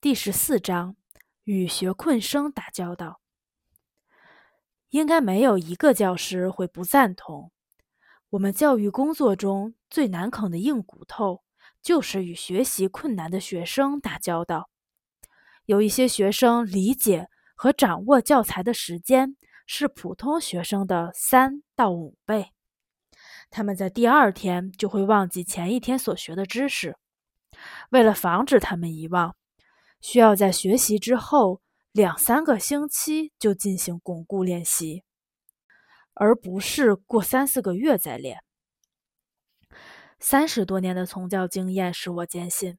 第十四章与学困生打交道，应该没有一个教师会不赞同。我们教育工作中最难啃的硬骨头，就是与学习困难的学生打交道。有一些学生理解和掌握教材的时间是普通学生的三到五倍，他们在第二天就会忘记前一天所学的知识。为了防止他们遗忘，需要在学习之后两三个星期就进行巩固练习，而不是过三四个月再练。三十多年的从教经验使我坚信，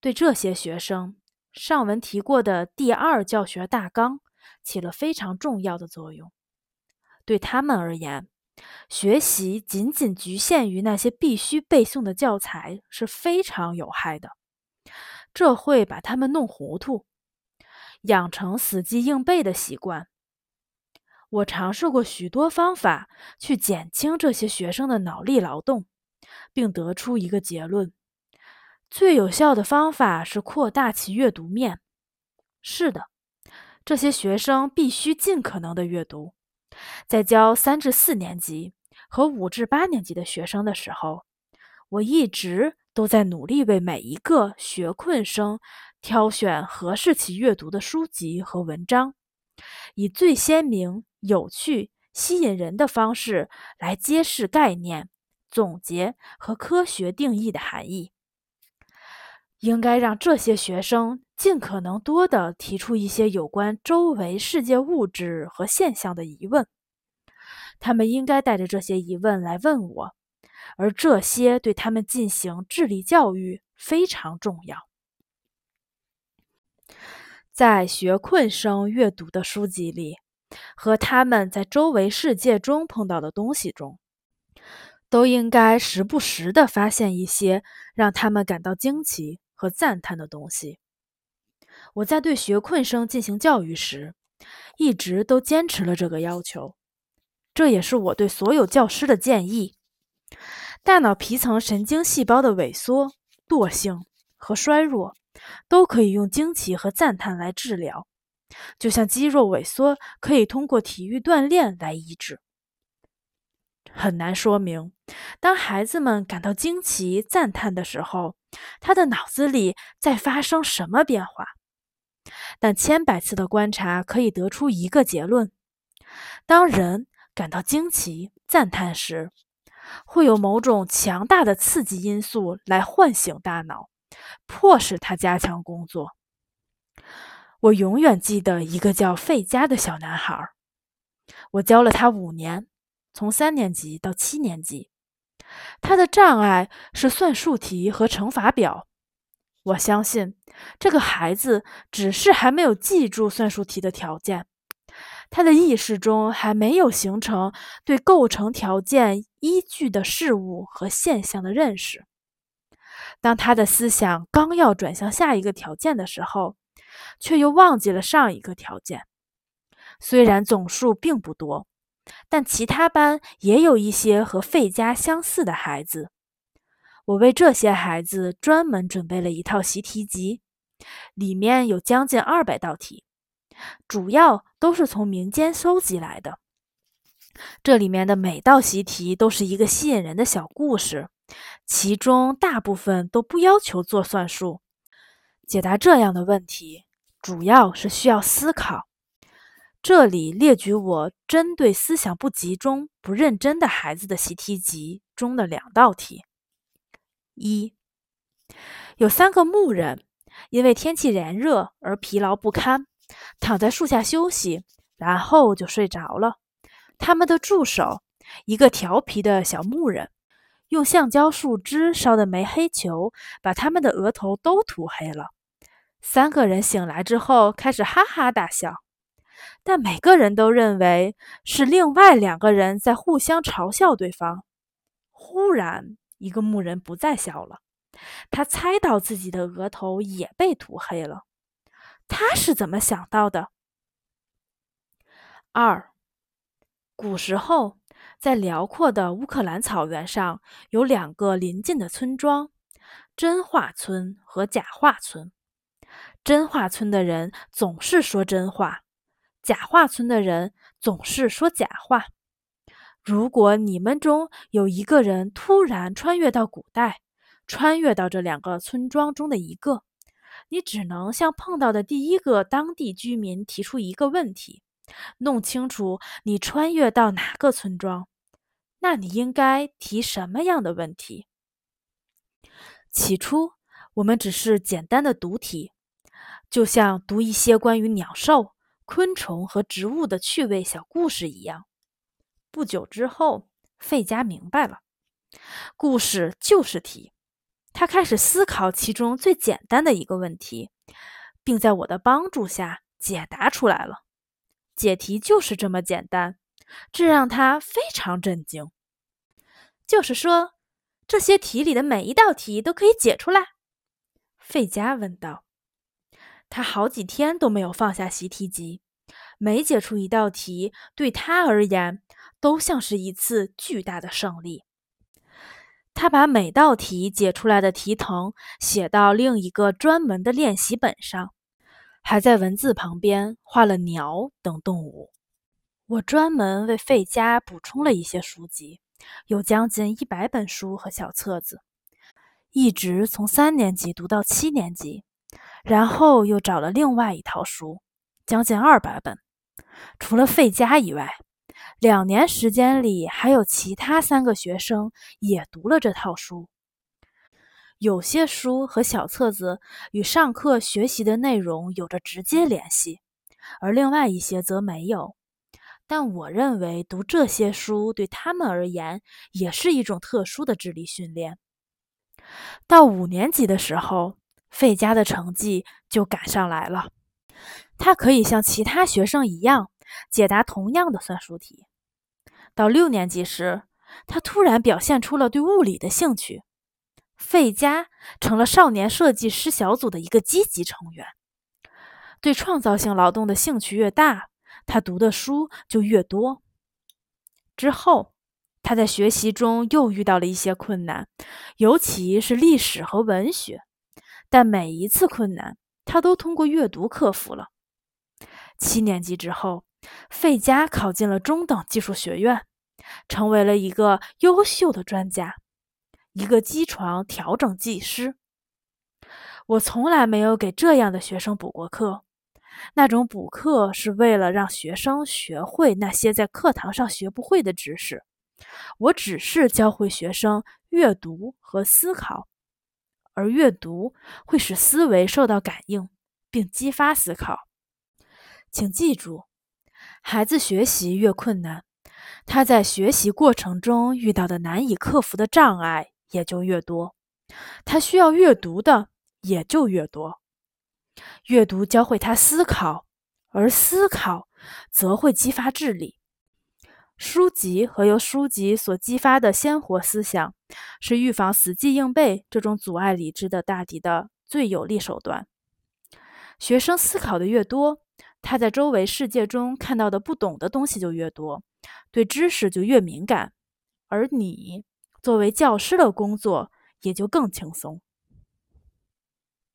对这些学生，上文提过的第二教学大纲起了非常重要的作用。对他们而言，学习仅仅局限于那些必须背诵的教材是非常有害的。这会把他们弄糊涂，养成死记硬背的习惯。我尝试过许多方法去减轻这些学生的脑力劳动，并得出一个结论：最有效的方法是扩大其阅读面。是的，这些学生必须尽可能的阅读。在教三至四年级和五至八年级的学生的时候，我一直。都在努力为每一个学困生挑选合适其阅读的书籍和文章，以最鲜明、有趣、吸引人的方式来揭示概念、总结和科学定义的含义。应该让这些学生尽可能多地提出一些有关周围世界物质和现象的疑问。他们应该带着这些疑问来问我。而这些对他们进行智力教育非常重要。在学困生阅读的书籍里，和他们在周围世界中碰到的东西中，都应该时不时地发现一些让他们感到惊奇和赞叹的东西。我在对学困生进行教育时，一直都坚持了这个要求，这也是我对所有教师的建议。大脑皮层神经细胞的萎缩、惰性和衰弱，都可以用惊奇和赞叹来治疗，就像肌肉萎缩可以通过体育锻炼来医治。很难说明，当孩子们感到惊奇、赞叹的时候，他的脑子里在发生什么变化。但千百次的观察可以得出一个结论：当人感到惊奇、赞叹时，会有某种强大的刺激因素来唤醒大脑，迫使他加强工作。我永远记得一个叫费加的小男孩，我教了他五年，从三年级到七年级。他的障碍是算术题和乘法表。我相信这个孩子只是还没有记住算术题的条件。他的意识中还没有形成对构成条件依据的事物和现象的认识。当他的思想刚要转向下一个条件的时候，却又忘记了上一个条件。虽然总数并不多，但其他班也有一些和费加相似的孩子。我为这些孩子专门准备了一套习题集，里面有将近二百道题。主要都是从民间收集来的。这里面的每道习题都是一个吸引人的小故事，其中大部分都不要求做算术。解答这样的问题，主要是需要思考。这里列举我针对思想不集中、不认真的孩子的习题集中的两道题：一，有三个牧人因为天气炎热而疲劳不堪。躺在树下休息，然后就睡着了。他们的助手，一个调皮的小牧人，用橡胶树枝烧的煤黑球，把他们的额头都涂黑了。三个人醒来之后，开始哈哈大笑，但每个人都认为是另外两个人在互相嘲笑对方。忽然，一个牧人不再笑了，他猜到自己的额头也被涂黑了。他是怎么想到的？二，古时候，在辽阔的乌克兰草原上，有两个邻近的村庄——真话村和假话村。真话村的人总是说真话，假话村的人总是说假话。如果你们中有一个人突然穿越到古代，穿越到这两个村庄中的一个，你只能向碰到的第一个当地居民提出一个问题，弄清楚你穿越到哪个村庄。那你应该提什么样的问题？起初，我们只是简单的读题，就像读一些关于鸟兽、昆虫和植物的趣味小故事一样。不久之后，费加明白了，故事就是题。他开始思考其中最简单的一个问题，并在我的帮助下解答出来了。解题就是这么简单，这让他非常震惊。就是说，这些题里的每一道题都可以解出来？费加问道。他好几天都没有放下习题集，每解出一道题，对他而言。都像是一次巨大的胜利。他把每道题解出来的题誊写到另一个专门的练习本上，还在文字旁边画了鸟等动物。我专门为费加补充了一些书籍，有将近一百本书和小册子，一直从三年级读到七年级，然后又找了另外一套书，将近二百本。除了费加以外。两年时间里，还有其他三个学生也读了这套书。有些书和小册子与上课学习的内容有着直接联系，而另外一些则没有。但我认为读这些书对他们而言也是一种特殊的智力训练。到五年级的时候，费加的成绩就赶上来了，他可以像其他学生一样解答同样的算术题。到六年级时，他突然表现出了对物理的兴趣。费加成了少年设计师小组的一个积极成员。对创造性劳动的兴趣越大，他读的书就越多。之后，他在学习中又遇到了一些困难，尤其是历史和文学。但每一次困难，他都通过阅读克服了。七年级之后。费加考进了中等技术学院，成为了一个优秀的专家，一个机床调整技师。我从来没有给这样的学生补过课，那种补课是为了让学生学会那些在课堂上学不会的知识。我只是教会学生阅读和思考，而阅读会使思维受到感应，并激发思考。请记住。孩子学习越困难，他在学习过程中遇到的难以克服的障碍也就越多，他需要阅读的也就越多。阅读教会他思考，而思考则会激发智力。书籍和由书籍所激发的鲜活思想，是预防死记硬背这种阻碍理智的大敌的最有力手段。学生思考的越多。他在周围世界中看到的不懂的东西就越多，对知识就越敏感，而你作为教师的工作也就更轻松。